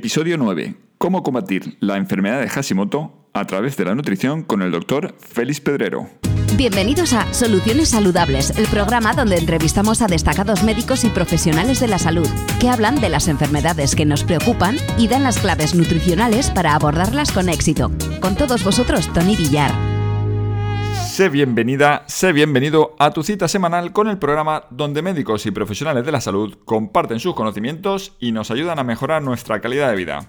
Episodio 9. Cómo combatir la enfermedad de Hashimoto a través de la nutrición con el doctor Félix Pedrero. Bienvenidos a Soluciones Saludables, el programa donde entrevistamos a destacados médicos y profesionales de la salud que hablan de las enfermedades que nos preocupan y dan las claves nutricionales para abordarlas con éxito. Con todos vosotros, Tony Villar. Sé bienvenida, sé bienvenido a tu cita semanal con el programa donde médicos y profesionales de la salud comparten sus conocimientos y nos ayudan a mejorar nuestra calidad de vida.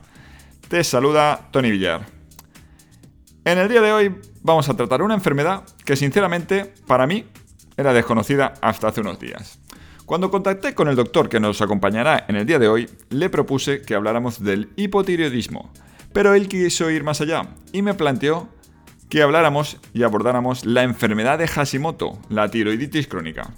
Te saluda Tony Villar. En el día de hoy vamos a tratar una enfermedad que sinceramente para mí era desconocida hasta hace unos días. Cuando contacté con el doctor que nos acompañará en el día de hoy, le propuse que habláramos del hipotiroidismo, pero él quiso ir más allá y me planteó que habláramos y abordáramos la enfermedad de Hashimoto, la tiroiditis crónica.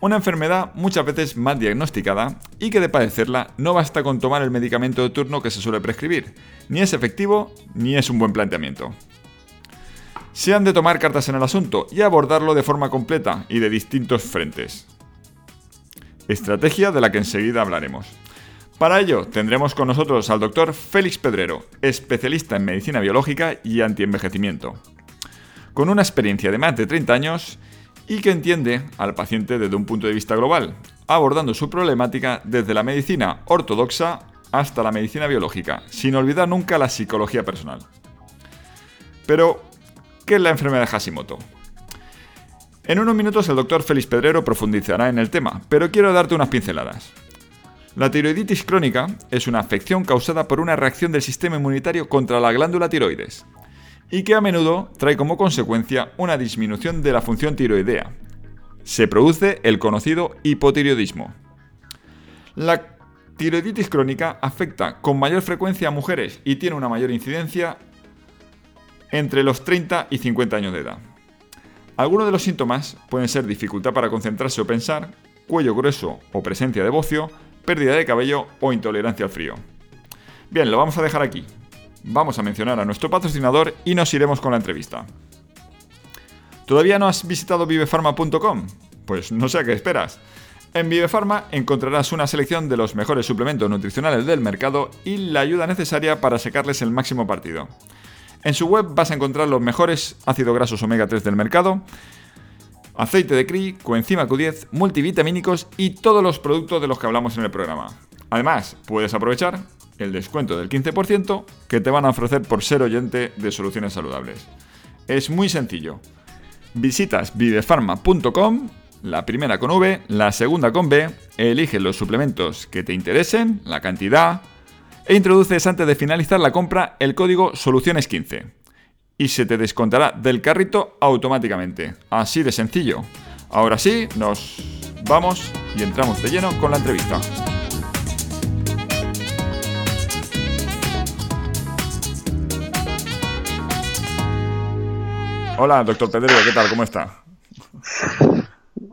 Una enfermedad muchas veces mal diagnosticada y que de padecerla no basta con tomar el medicamento de turno que se suele prescribir, ni es efectivo ni es un buen planteamiento. Se han de tomar cartas en el asunto y abordarlo de forma completa y de distintos frentes. Estrategia de la que enseguida hablaremos. Para ello, tendremos con nosotros al doctor Félix Pedrero, especialista en medicina biológica y antienvejecimiento, con una experiencia de más de 30 años y que entiende al paciente desde un punto de vista global, abordando su problemática desde la medicina ortodoxa hasta la medicina biológica, sin olvidar nunca la psicología personal. Pero, ¿qué es la enfermedad de Hashimoto? En unos minutos el doctor Félix Pedrero profundizará en el tema, pero quiero darte unas pinceladas. La tiroiditis crónica es una afección causada por una reacción del sistema inmunitario contra la glándula tiroides y que a menudo trae como consecuencia una disminución de la función tiroidea. Se produce el conocido hipotiroidismo. La tiroiditis crónica afecta con mayor frecuencia a mujeres y tiene una mayor incidencia entre los 30 y 50 años de edad. Algunos de los síntomas pueden ser dificultad para concentrarse o pensar, cuello grueso o presencia de bocio, pérdida de cabello o intolerancia al frío. Bien, lo vamos a dejar aquí. Vamos a mencionar a nuestro patrocinador y nos iremos con la entrevista. ¿Todavía no has visitado vivefarma.com? Pues no sé a qué esperas. En Vivefarma encontrarás una selección de los mejores suplementos nutricionales del mercado y la ayuda necesaria para sacarles el máximo partido. En su web vas a encontrar los mejores ácidos grasos omega 3 del mercado, aceite de CRI, coenzima Q10, multivitamínicos y todos los productos de los que hablamos en el programa. Además, puedes aprovechar el descuento del 15% que te van a ofrecer por ser oyente de soluciones saludables. Es muy sencillo. Visitas vivefarma.com, la primera con V, la segunda con B, eliges los suplementos que te interesen, la cantidad, e introduces antes de finalizar la compra el código Soluciones15 y se te descontará del carrito automáticamente. Así de sencillo. Ahora sí, nos vamos y entramos de lleno con la entrevista. Hola, doctor Pedro, ¿qué tal? ¿Cómo está?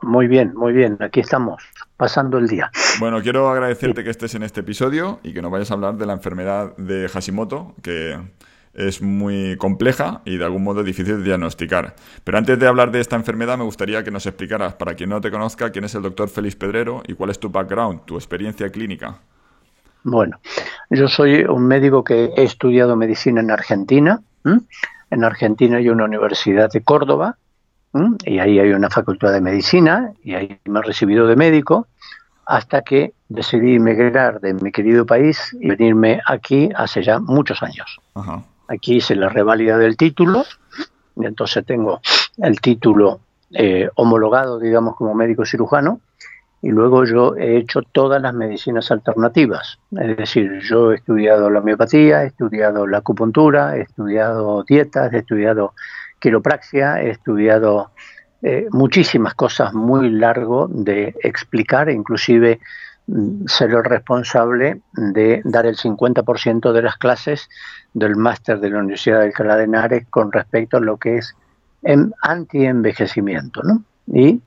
Muy bien, muy bien. Aquí estamos, pasando el día. Bueno, quiero agradecerte que estés en este episodio y que nos vayas a hablar de la enfermedad de Hashimoto, que es muy compleja y de algún modo difícil de diagnosticar. Pero antes de hablar de esta enfermedad, me gustaría que nos explicaras, para quien no te conozca, quién es el doctor Félix Pedrero y cuál es tu background, tu experiencia clínica. Bueno, yo soy un médico que he estudiado medicina en Argentina. En Argentina hay una universidad de Córdoba y ahí hay una facultad de medicina y ahí me he recibido de médico hasta que decidí emigrar de mi querido país y venirme aquí hace ya muchos años. Ajá. Aquí hice la reválida del título, y entonces tengo el título eh, homologado, digamos, como médico cirujano, y luego yo he hecho todas las medicinas alternativas. Es decir, yo he estudiado la homeopatía, he estudiado la acupuntura, he estudiado dietas, he estudiado quiropraxia, he estudiado eh, muchísimas cosas muy largo de explicar, inclusive ser el responsable de dar el 50% de las clases del máster de la Universidad de Alcalá de Henares con respecto a lo que es anti-envejecimiento. ¿no? Y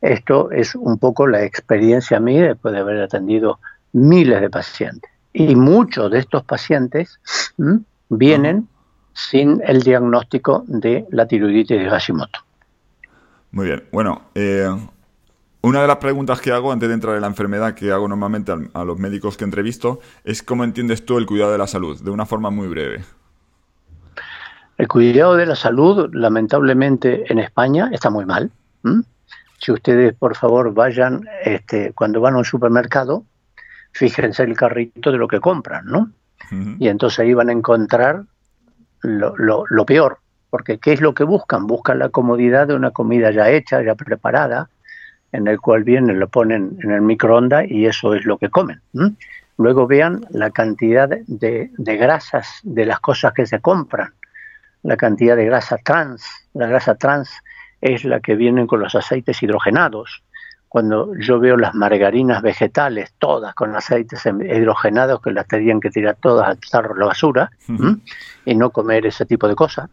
esto es un poco la experiencia mía después de haber atendido miles de pacientes. Y muchos de estos pacientes vienen sin el diagnóstico de la tiroiditis de Hashimoto. Muy bien. Bueno, eh, Una de las preguntas que hago antes de entrar en la enfermedad, que hago normalmente a, los médicos que entrevisto, es cómo entiendes tú el cuidado de la salud, de una forma muy breve. El cuidado de la salud, lamentablemente, en España está muy mal. Si ustedes, por favor, vayan, este, cuando van a un supermercado, fíjense el carrito de lo que compran, ¿no? Y entonces ahí van a encontrar lo, lo, peor, porque ¿qué es lo que buscan? Buscan la comodidad de una comida ya hecha, ya preparada, en el cual vienen, lo ponen en el microondas y eso es lo que comen. Luego vean la cantidad de, de, grasas de las cosas que se compran, la cantidad de grasa trans. La grasa trans es la que vienen con los aceites hidrogenados. Cuando yo veo las margarinas vegetales, todas con aceites hidrogenados, que las tendrían que tirar todas al tarro la basura y no comer ese tipo de cosas.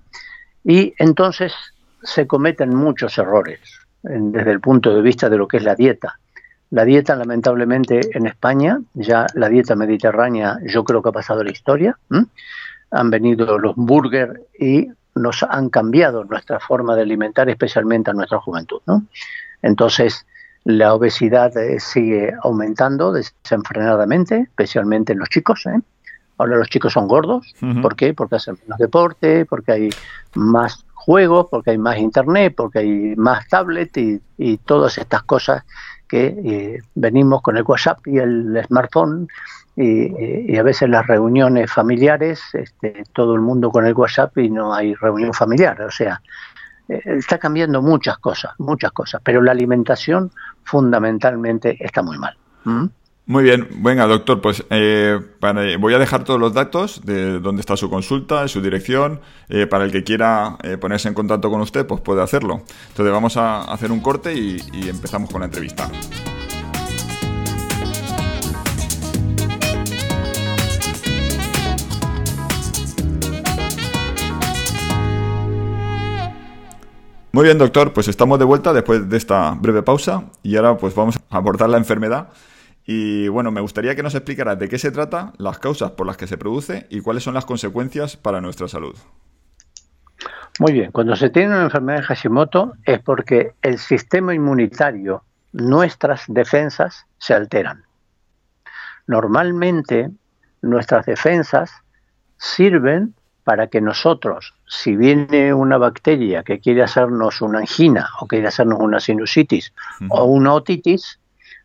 Y entonces se cometen muchos errores desde el punto de vista de lo que es la dieta. La dieta, lamentablemente, en España, ya la dieta mediterránea, yo creo que ha pasado la historia. Han venido los burgers y nos han cambiado nuestra forma de alimentar, especialmente a nuestra juventud. ¿no? Entonces, la obesidad eh, sigue aumentando desenfrenadamente, especialmente en los chicos. ¿eh? Ahora los chicos son gordos. ¿Por qué? Porque hacen menos deporte, porque hay más juegos, porque hay más internet, porque hay más tablet y, todas estas cosas que eh, venimos con el WhatsApp y el smartphone y, a veces las reuniones familiares, este, todo el mundo con el WhatsApp y no hay reunión familiar. O sea, eh, está cambiando muchas cosas, muchas cosas, pero la alimentación fundamentalmente está muy mal. ¿Mm? Muy bien, venga doctor, pues eh, voy a dejar todos los datos de dónde está su consulta, su dirección, eh, para el que quiera eh, ponerse en contacto con usted, pues puede hacerlo. Entonces vamos a hacer un corte y, y empezamos con la entrevista. Muy bien, doctor, pues estamos de vuelta después de esta breve pausa y ahora pues vamos a abordar la enfermedad y bueno, me gustaría que nos explicara de qué se trata, las causas por las que se produce y cuáles son las consecuencias para nuestra salud. Muy bien, cuando se tiene una enfermedad de Hashimoto es porque el sistema inmunitario, nuestras defensas se alteran. Normalmente nuestras defensas sirven para que nosotros, si viene una bacteria que quiere hacernos una angina o quiere hacernos una sinusitis o una otitis,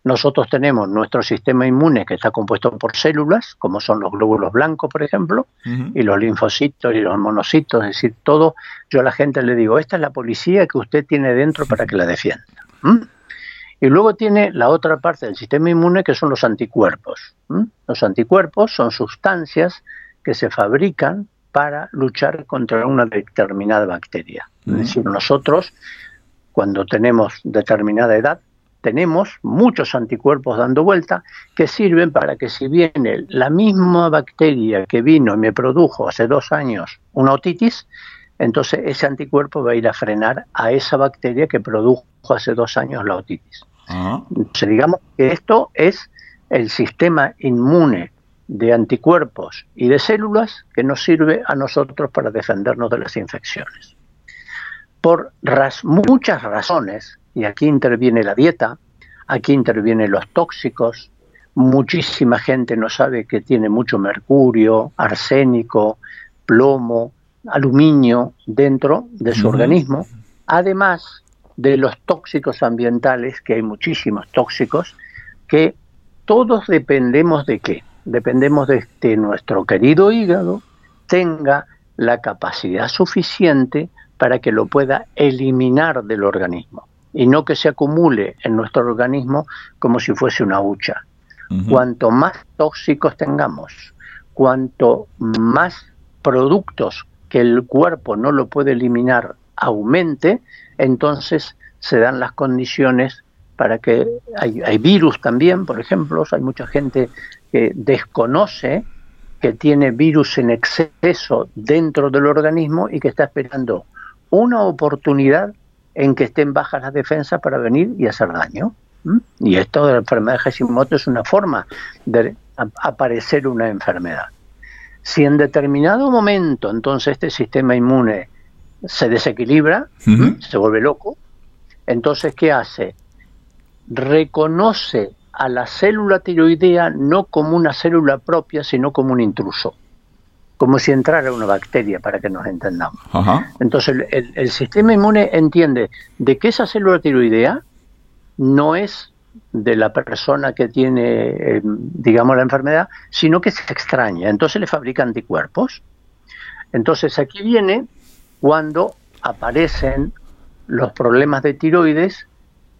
nosotros tenemos nuestro sistema inmune que está compuesto por células, como son los glóbulos blancos, por ejemplo, y los linfocitos y los monocitos, es decir, todo. Yo a la gente le digo, esta es la policía que usted tiene dentro para que la defienda. Y luego tiene la otra parte del sistema inmune que son los anticuerpos. Los anticuerpos son sustancias que se fabrican para luchar contra una determinada bacteria. Es decir, nosotros, cuando tenemos determinada edad, tenemos muchos anticuerpos dando vuelta que sirven para que si viene la misma bacteria que vino y me produjo hace dos años una otitis, entonces ese anticuerpo va a ir a frenar a esa bacteria que produjo hace dos años la otitis. Entonces digamos que esto es el sistema inmune de anticuerpos y de células que nos sirve a nosotros para defendernos de las infecciones. Por muchas razones, y aquí interviene la dieta, aquí intervienen los tóxicos, muchísima gente no sabe que tiene mucho mercurio, arsénico, plomo, aluminio dentro de su organismo, además de los tóxicos ambientales, que hay muchísimos tóxicos, que todos dependemos de qué? Dependemos de que nuestro querido hígado tenga la capacidad suficiente para que lo pueda eliminar del organismo y no que se acumule en nuestro organismo como si fuese una hucha. Cuanto más tóxicos tengamos, cuanto más productos que el cuerpo no lo puede eliminar aumente, entonces se dan las condiciones para que hay, hay virus también, por ejemplo, hay mucha gente que desconoce que tiene virus en exceso dentro del organismo y que está esperando una oportunidad en que estén bajas las defensas para venir y hacer daño. Y esto de la enfermedad de Hashimoto es una forma de aparecer una enfermedad. Si en determinado momento entonces este sistema inmune se desequilibra, se vuelve loco, entonces ¿qué hace? reconoce a la célula tiroidea no como una célula propia, sino como un intruso, como si entrara una bacteria, para que nos entendamos. Entonces el, sistema inmune entiende de que esa célula tiroidea no es de la persona que tiene, eh, digamos, la enfermedad, sino que se extraña. Entonces le fabrica anticuerpos. Entonces aquí viene cuando aparecen los problemas de tiroides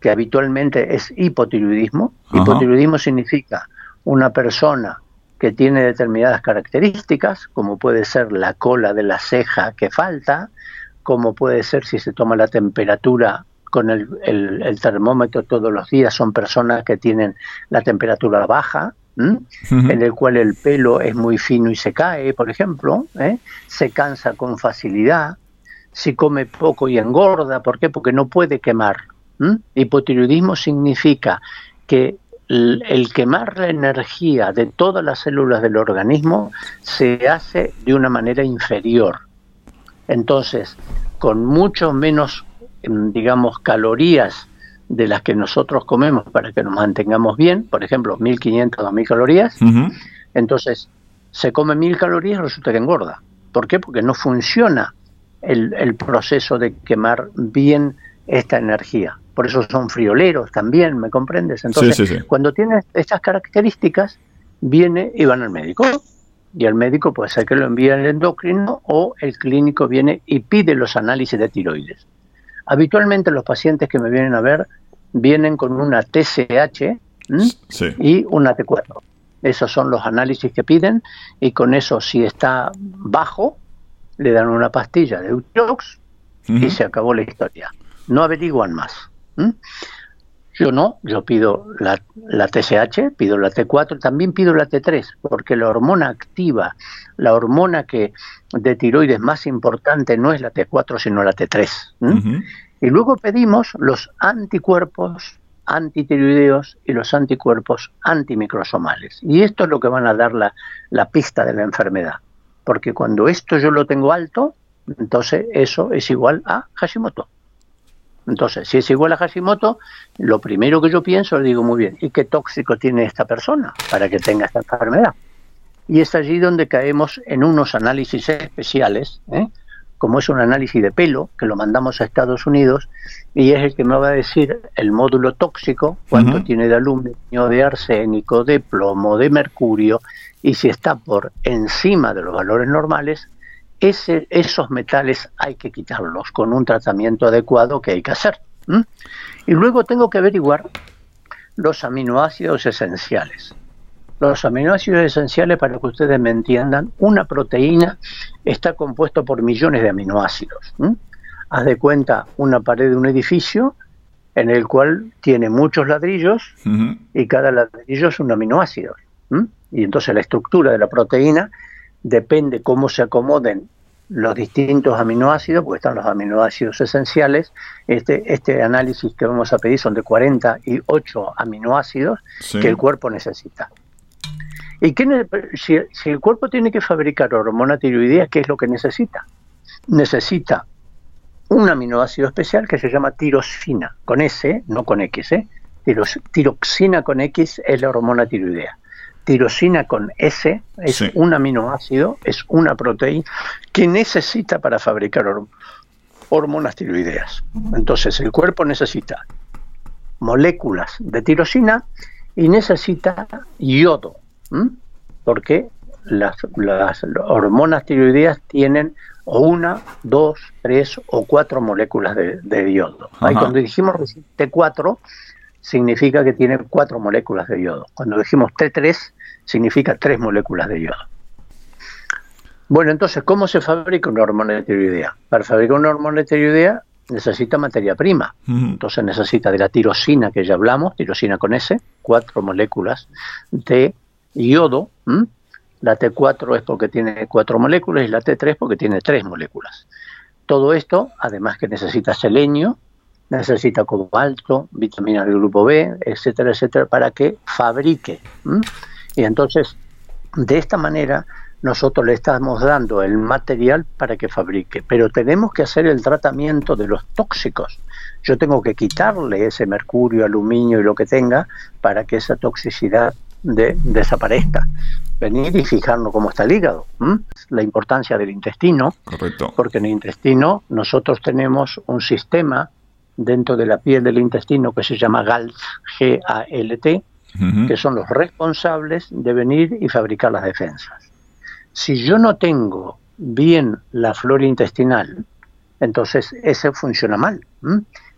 que habitualmente es hipotiroidismo. Hipotiroidismo significa una persona que tiene determinadas características, como puede ser la cola de la ceja que falta, como puede ser si se toma la temperatura con el, termómetro todos los días, son personas que tienen la temperatura baja, en el cual el pelo es muy fino y se cae, por ejemplo, ¿eh? se cansa con facilidad, si come poco y engorda, ¿por qué? Porque no puede quemar, Hipotiroidismo significa que el, quemar la energía de todas las células del organismo se hace de una manera inferior. Entonces, con mucho menos, em, digamos, calorías de las que nosotros comemos para que nos mantengamos bien, por ejemplo, 1500, 2000 calorías, entonces se come 1000 calorías y resulta que engorda. ¿Por qué? Porque no funciona el, el proceso de quemar bien esta energía por eso son frioleros también, ¿me comprendes? Entonces, cuando tienes estas características, viene y van al médico. Y el médico puede ser que lo envíe al endocrino o el clínico viene y pide los análisis de tiroides. Habitualmente los pacientes que me vienen a ver vienen con una TSH y una T4. Esos son los análisis que piden y con eso si está bajo le dan una pastilla de Utrox y se acabó la historia. No averiguan más. ¿Mm? Yo no, yo pido la, la, TSH, pido la T4, también pido la T3, porque la hormona activa, la hormona que de tiroides más importante no es la T4, sino la T3. Y luego pedimos los anticuerpos antitiroideos y los anticuerpos antimicrosomales. Y esto es lo que van a dar la, la pista de la enfermedad. Porque cuando esto yo lo tengo alto, entonces eso es igual a Hashimoto. Entonces, si es igual a Hashimoto, lo primero que yo pienso, le digo, muy bien, ¿y qué tóxico tiene esta persona para que tenga esta enfermedad? Y es allí donde caemos en unos análisis especiales, ¿eh? como es un análisis de pelo, que lo mandamos a Estados Unidos, y es el que me va a decir el módulo tóxico, cuánto tiene de aluminio, de arsénico, de plomo, de mercurio, y si está por encima de los valores normales, ese, esos metales hay que quitarlos con un tratamiento adecuado que hay que hacer. Y luego tengo que averiguar los aminoácidos esenciales. Los aminoácidos esenciales, para que ustedes me entiendan, una proteína está compuesto por millones de aminoácidos. Haz de cuenta una pared de un edificio en el cual tiene muchos ladrillos y cada ladrillo es un aminoácido. Y entonces la estructura de la proteína depende cómo se acomoden los distintos aminoácidos, porque están los aminoácidos esenciales. Este, este análisis que vamos a pedir son de 48 aminoácidos que el cuerpo necesita. ¿Y qué, si, si, el cuerpo tiene que fabricar hormona tiroidea, qué es lo que necesita? Necesita un aminoácido especial que se llama tirosina, con S, no con X. ¿eh? tiroxina con X es la hormona tiroidea tirosina con S es un aminoácido, es una proteína que necesita para fabricar hormonas tiroideas. Entonces el cuerpo necesita moléculas de tirosina y necesita yodo, porque las, hormonas tiroideas tienen una, dos, tres o cuatro moléculas de, yodo. Ahí cuando dijimos T4 significa que tiene cuatro moléculas de yodo. Cuando dijimos T3 significa tres moléculas de yodo. Bueno, entonces, ¿cómo se fabrica una hormona tiroidea? Para fabricar una hormona tiroidea necesita materia prima. Entonces necesita de la tirosina que ya hablamos, tirosina con S, cuatro moléculas de yodo. La T4 es porque tiene cuatro moléculas y la T3 porque tiene tres moléculas. Todo esto, además que necesita selenio, necesita cobalto, vitamina del grupo B, etcétera, etcétera, para que fabrique. Y entonces, de esta manera, nosotros le estamos dando el material para que fabrique, pero tenemos que hacer el tratamiento de los tóxicos. Yo tengo que quitarle ese mercurio, aluminio y lo que tenga para que esa toxicidad desaparezca. Venir y fijarnos cómo está el hígado, la importancia del intestino, porque en el intestino nosotros tenemos un sistema dentro de la piel del intestino que se llama GALT, G-A-L-T, que son los responsables de venir y fabricar las defensas. Si yo no tengo bien la flora intestinal, entonces ese funciona mal.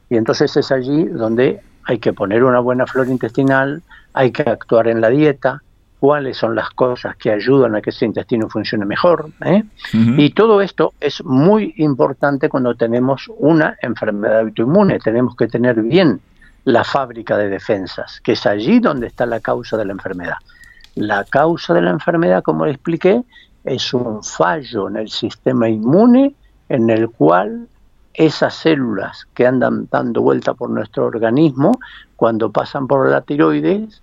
Y entonces es allí donde hay que poner una buena flora intestinal, hay que actuar en la dieta, cuáles son las cosas que ayudan a que ese intestino funcione mejor. ¿eh? Y todo esto es muy importante cuando tenemos una enfermedad autoinmune. Tenemos que tener bien la fábrica de defensas, que es allí donde está la causa de la enfermedad. La causa de la enfermedad, como le expliqué, es un fallo en el sistema inmune en el cual esas células que andan dando vuelta por nuestro organismo, cuando pasan por la tiroides,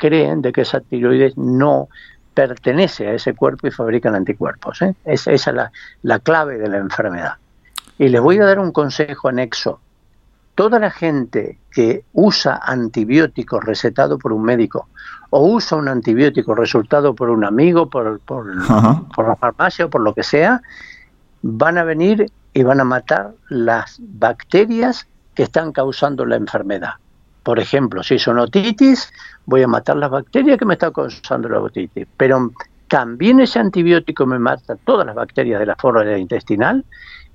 creen de que esa tiroides no pertenece a ese cuerpo y fabrican anticuerpos. ¿eh? esa es la, la clave de la enfermedad. Y les voy a dar un consejo anexo. Toda la gente que usa antibióticos recetado por un médico o usa un antibiótico resultado por un amigo, por, por, la farmacia o por lo que sea, van a venir y van a matar las bacterias que están causando la enfermedad. Por ejemplo, si son otitis, voy a matar las bacterias que me están causando la otitis. Pero también ese antibiótico me mata todas las bacterias de la flora intestinal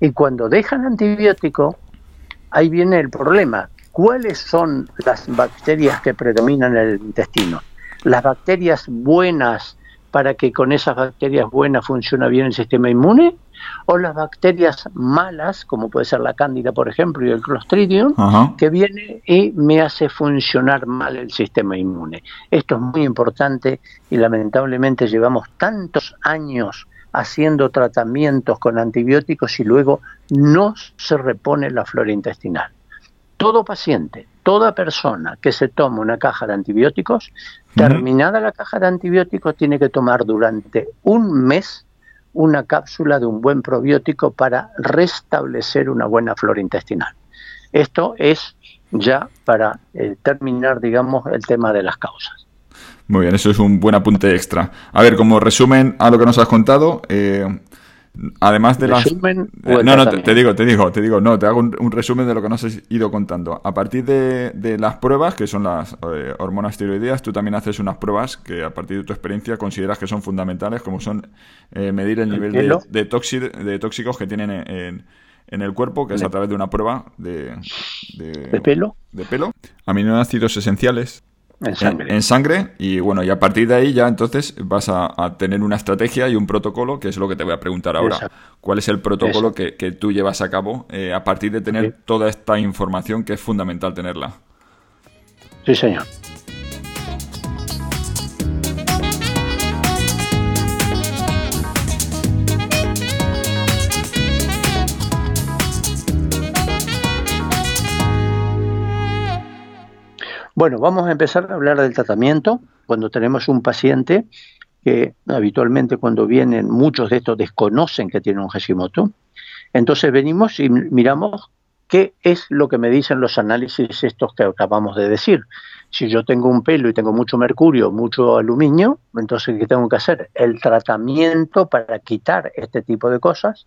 y cuando dejan antibiótico, ahí viene el problema. ¿Cuáles son las bacterias que predominan en el intestino? las bacterias buenas para que con esas bacterias buenas funcione bien el sistema inmune, o las bacterias malas, como puede ser la cándida, por ejemplo, y el clostridium, que viene y me hace funcionar mal el sistema inmune. Esto es muy importante y lamentablemente llevamos tantos años haciendo tratamientos con antibióticos y luego no se repone la flora intestinal. Todo paciente toda persona que se toma una caja de antibióticos, terminada la caja de antibióticos, tiene que tomar durante un mes una cápsula de un buen probiótico para restablecer una buena flora intestinal. Esto es ya para eh, terminar, digamos, el tema de las causas. Muy bien, eso es un buen apunte extra. A ver, como resumen a lo que nos has contado, eh, Además de las. Eh, no, no, te, digo, te digo, te digo, no, te hago un, resumen de lo que nos has ido contando. A partir de, las pruebas, que son las eh, hormonas tiroideas, tú también haces unas pruebas que a partir de tu experiencia consideras que son fundamentales, como son eh, medir el, nivel de, de, de, tóxicos que tienen en, en el cuerpo, que es a través de una prueba de, de, pelo. De pelo. Aminoácidos esenciales, en sangre. y bueno, y a partir de ahí ya entonces vas a, tener una estrategia y un protocolo, que es lo que te voy a preguntar ahora. ¿Cuál es el protocolo que, tú llevas a cabo eh, a partir de tener toda esta información que es fundamental tenerla? Sí, señor. Bueno, vamos a empezar a hablar del tratamiento. Cuando tenemos un paciente que habitualmente cuando vienen muchos de estos desconocen que tiene un Hashimoto, entonces venimos y miramos qué es lo que me dicen los análisis estos que acabamos de decir. Si yo tengo un pelo y tengo mucho mercurio, mucho aluminio, entonces ¿qué tengo que hacer? El tratamiento para quitar este tipo de cosas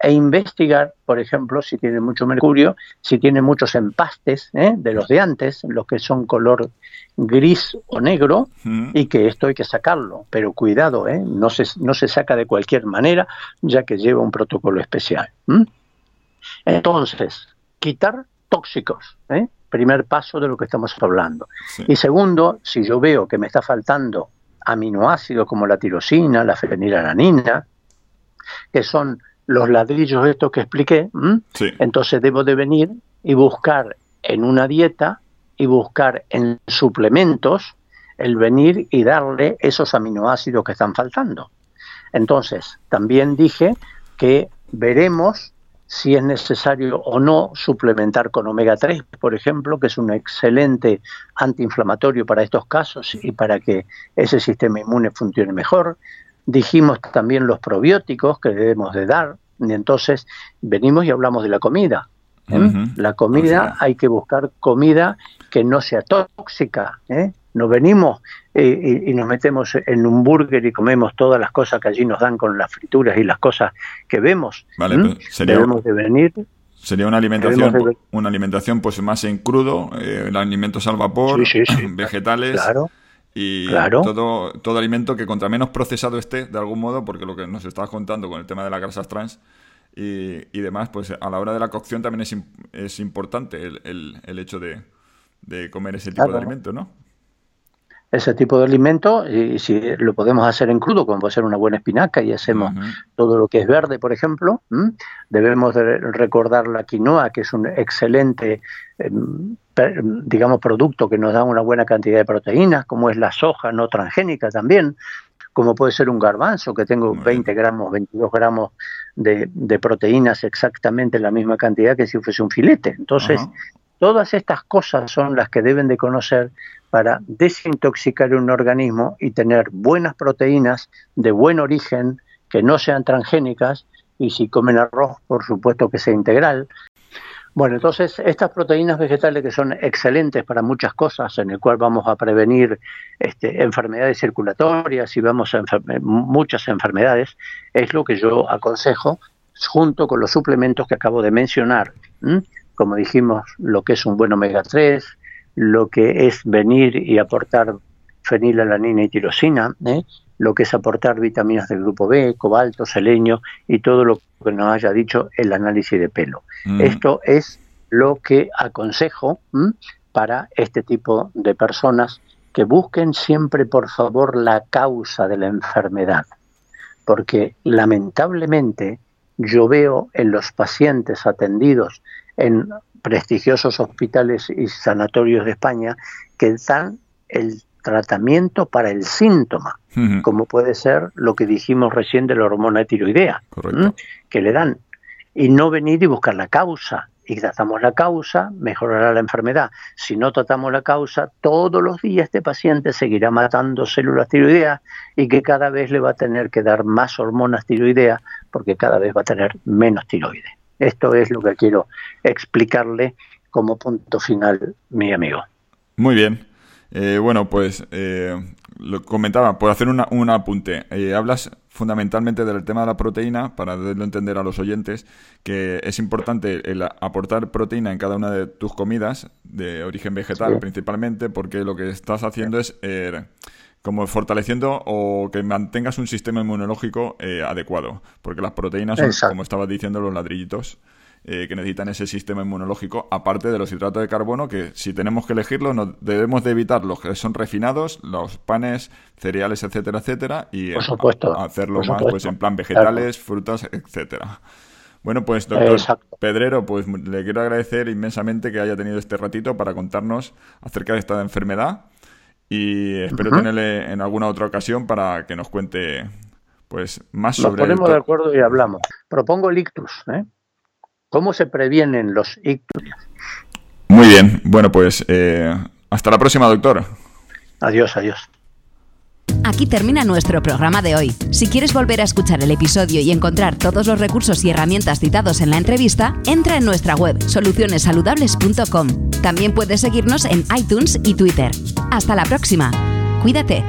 e investigar, por ejemplo, si tiene mucho mercurio, si tiene muchos empastes ¿eh? de los de antes, los que son color gris o negro, y que esto hay que sacarlo. Pero cuidado, ¿eh? no, se, no se saca de cualquier manera, ya que lleva un protocolo especial. Entonces, quitar tóxicos. ¿eh? primer paso de lo que estamos hablando. Y segundo, si yo veo que me está faltando aminoácidos como la tirosina, la fenilalanina, que son los ladrillos estos que expliqué, entonces debo de venir y buscar en una dieta y buscar en suplementos el venir y darle esos aminoácidos que están faltando. Entonces, también dije que veremos si es necesario o no suplementar con omega 3, por ejemplo, que es un excelente antiinflamatorio para estos casos y para que ese sistema inmune funcione mejor. Dijimos también los probióticos que debemos de dar. Y entonces venimos y hablamos de la comida. ¿eh? La comida, hay que buscar comida que no sea tóxica. ¿eh? No venimos eh, y, nos metemos en un burger y comemos todas las cosas que allí nos dan con las frituras y las cosas que vemos. Vale, sería, Debemos de venir. Sería una alimentación, una alimentación pues más en crudo, eh, alimentos al vapor, vegetales. Y todo, todo alimento que contra menos procesado esté, de algún modo, porque lo que nos estabas contando con el tema de las grasas trans, y, y, demás, pues a la hora de la cocción también es, es importante el, el, el hecho de, de, comer ese tipo de alimento, ¿no? Ese tipo de alimento y si lo podemos hacer en crudo, como puede ser una buena espinaca y hacemos todo lo que es verde, por ejemplo, debemos de recordar la quinoa, que es un excelente, em, digamos, producto que nos da una buena cantidad de proteínas, como es la soja no transgénica también, como puede ser un garbanzo, que tengo 20 gramos, 22 gramos de, de, proteínas, exactamente la misma cantidad que si fuese un filete. Entonces, todas estas cosas son las que deben de conocer para desintoxicar un organismo y tener buenas proteínas de buen origen que no sean transgénicas y si comen arroz, por supuesto que sea integral. Bueno, entonces estas proteínas vegetales que son excelentes para muchas cosas, en el cual vamos a prevenir este, enfermedades circulatorias y vamos a muchas enfermedades, es lo que yo aconsejo junto con los suplementos que acabo de mencionar. Como dijimos, lo que es un buen omega 3, lo que es venir y aportar fenilalanina y tirosina, ¿eh? lo que es aportar vitaminas del grupo B, cobalto, selenio y todo lo que nos haya dicho el análisis de pelo. Mm. Esto es lo que aconsejo para este tipo de personas que busquen siempre, por favor, la causa de la enfermedad, porque lamentablemente yo veo en los pacientes atendidos en prestigiosos hospitales y sanatorios de España que dan el tratamiento para el síntoma, como puede ser lo que dijimos recién de la hormona tiroidea, que le dan, y no venir y buscar la causa. Y tratamos la causa, mejorará la enfermedad. Si no tratamos la causa, todos los días este paciente seguirá matando células tiroideas y que cada vez le va a tener que dar más hormonas tiroideas porque cada vez va a tener menos tiroides. Esto es lo que quiero explicarle como punto final, mi amigo. Muy bien. Eh, bueno, pues eh, lo comentaba, por hacer un apunte. Eh, hablas fundamentalmente del tema de la proteína, para darlo a entender a los oyentes, que es importante el aportar proteína en cada una de tus comidas, de origen vegetal principalmente, porque lo que estás haciendo es como fortaleciendo o que mantengas un sistema inmunológico eh, adecuado. Porque las proteínas son, como estabas diciendo, los ladrillitos eh, que necesitan ese sistema inmunológico, aparte de los hidratos de carbono, que si tenemos que elegirlo, no, debemos de evitar los que son refinados, los panes, cereales, etcétera, etcétera, y hacerlo más pues en plan vegetales, frutas, etcétera. Bueno, pues doctor Pedrero, pues le quiero agradecer inmensamente que haya tenido este ratito para contarnos acerca de esta enfermedad y espero tenerle en alguna otra ocasión para que nos cuente pues más sobre... Nos ponemos de acuerdo y hablamos. Propongo el ictus. ¿eh? ¿Cómo se previenen los ictus? Muy bien. Bueno, pues eh, hasta la próxima, doctor. Adiós, adiós. Aquí termina nuestro programa de hoy. Si quieres volver a escuchar el episodio y encontrar todos los recursos y herramientas citados en la entrevista, entra en nuestra web solucionesaludables.com. También puedes seguirnos en iTunes y Twitter. Hasta la próxima. Cuídate.